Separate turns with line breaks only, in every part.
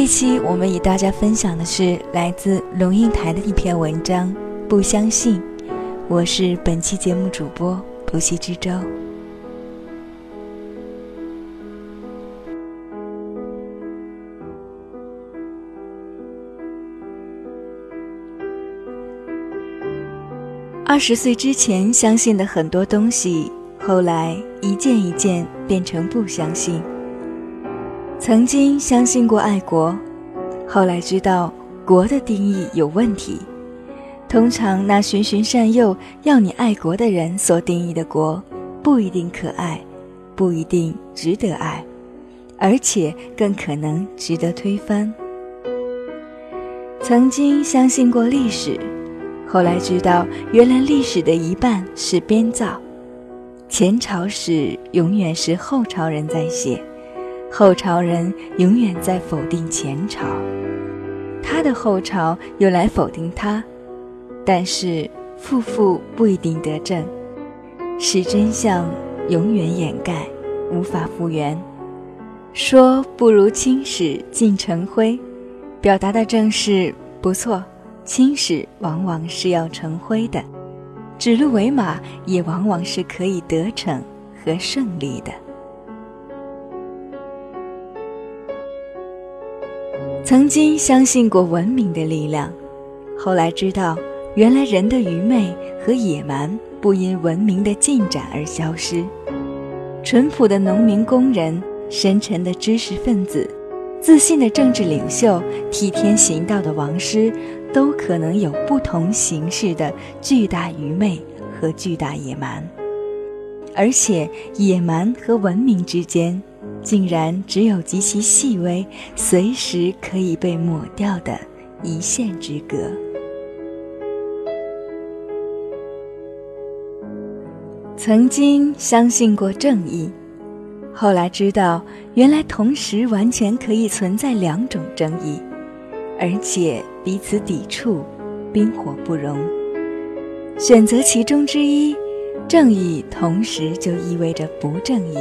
这期我们与大家分享的是来自龙应台的一篇文章《不相信》，我是本期节目主播不息之舟。二十岁之前相信的很多东西，后来一件一件变成不相信。曾经相信过爱国，后来知道国的定义有问题。通常那循循善诱要你爱国的人所定义的国，不一定可爱，不一定值得爱，而且更可能值得推翻。曾经相信过历史。后来知道，原来历史的一半是编造，前朝史永远是后朝人在写，后朝人永远在否定前朝，他的后朝又来否定他，但是负负不一定得正，使真相永远掩盖，无法复原。说不如青史尽成灰，表达的正是不错。青史往往是要成灰的，指鹿为马也往往是可以得逞和胜利的。曾经相信过文明的力量，后来知道，原来人的愚昧和野蛮不因文明的进展而消失。淳朴的农民工人，深沉的知识分子。自信的政治领袖，替天行道的王师，都可能有不同形式的巨大愚昧和巨大野蛮，而且野蛮和文明之间，竟然只有极其细微、随时可以被抹掉的一线之隔。曾经相信过正义。后来知道，原来同时完全可以存在两种正义，而且彼此抵触，冰火不容。选择其中之一，正义同时就意味着不正义，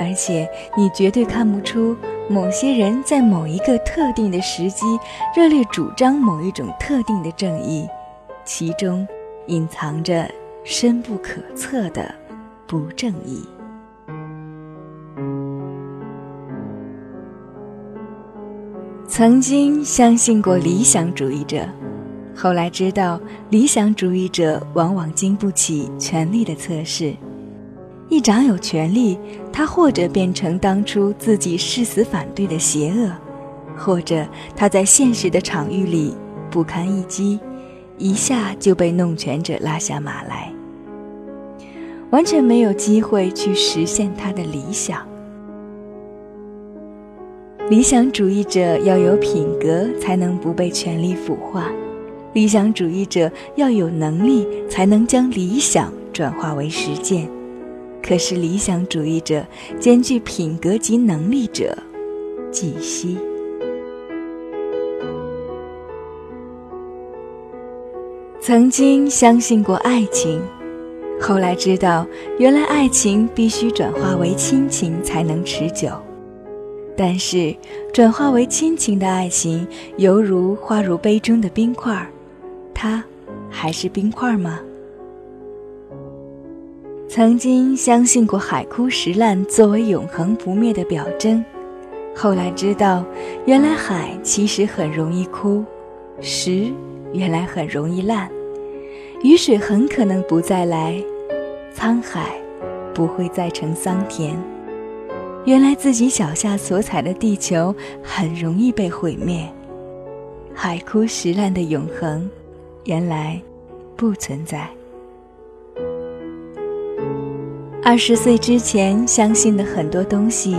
而且你绝对看不出某些人在某一个特定的时机热烈主张某一种特定的正义，其中隐藏着深不可测的不正义。曾经相信过理想主义者，后来知道理想主义者往往经不起权力的测试。一掌有权力，他或者变成当初自己誓死反对的邪恶，或者他在现实的场域里不堪一击，一下就被弄权者拉下马来，完全没有机会去实现他的理想。理想主义者要有品格，才能不被权力腐化；理想主义者要有能力，才能将理想转化为实践。可是，理想主义者兼具品格及能力者，几稀。曾经相信过爱情，后来知道，原来爱情必须转化为亲情才能持久。但是，转化为亲情的爱情，犹如化入杯中的冰块，它还是冰块吗？曾经相信过海枯石烂作为永恒不灭的表征，后来知道，原来海其实很容易枯，石原来很容易烂，雨水很可能不再来，沧海不会再成桑田。原来自己脚下所踩的地球很容易被毁灭，海枯石烂的永恒，原来不存在。二十岁之前相信的很多东西，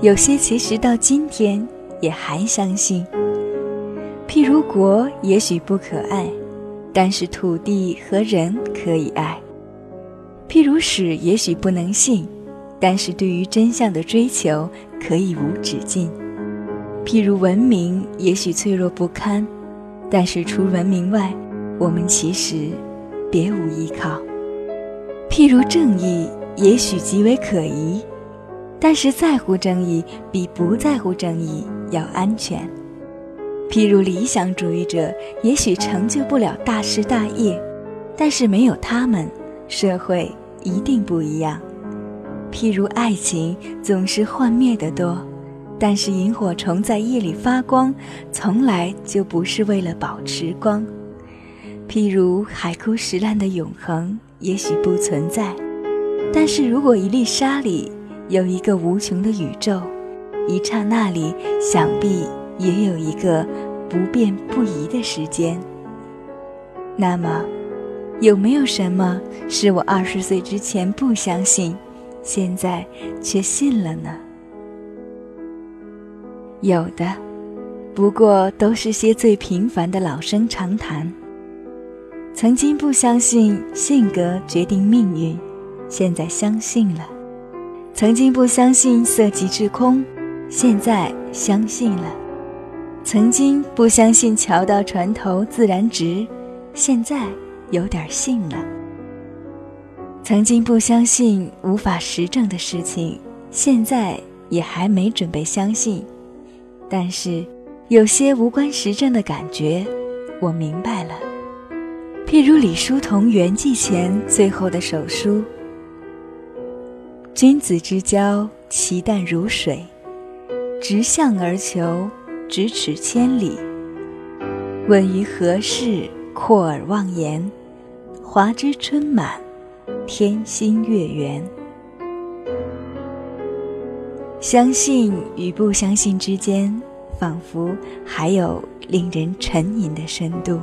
有些其实到今天也还相信。譬如国也许不可爱，但是土地和人可以爱；譬如史也许不能信。但是对于真相的追求可以无止境，譬如文明也许脆弱不堪，但是除文明外，我们其实别无依靠。譬如正义也许极为可疑，但是在乎正义比不在乎正义要安全。譬如理想主义者也许成就不了大事大业，但是没有他们，社会一定不一样。譬如爱情总是幻灭的多，但是萤火虫在夜里发光，从来就不是为了保持光。譬如海枯石烂的永恒也许不存在，但是如果一粒沙里有一个无穷的宇宙，一刹那里想必也有一个不变不移的时间。那么，有没有什么是我二十岁之前不相信，现在却信了呢？有的，不过都是些最平凡的老生常谈。曾经不相信性格决定命运，现在相信了；曾经不相信色即是空，现在相信了；曾经不相信桥到船头自然直，现在有点信了；曾经不相信无法实证的事情，现在也还没准备相信。但是，有些无关实证的感觉，我明白了。譬如李叔同圆寂前最后的手书：“君子之交，其淡如水；直向而求，咫尺千里。问于何事，阔而忘言。华之春满，天心月圆。相信与不相信之间，仿佛还有令人沉吟的深度。”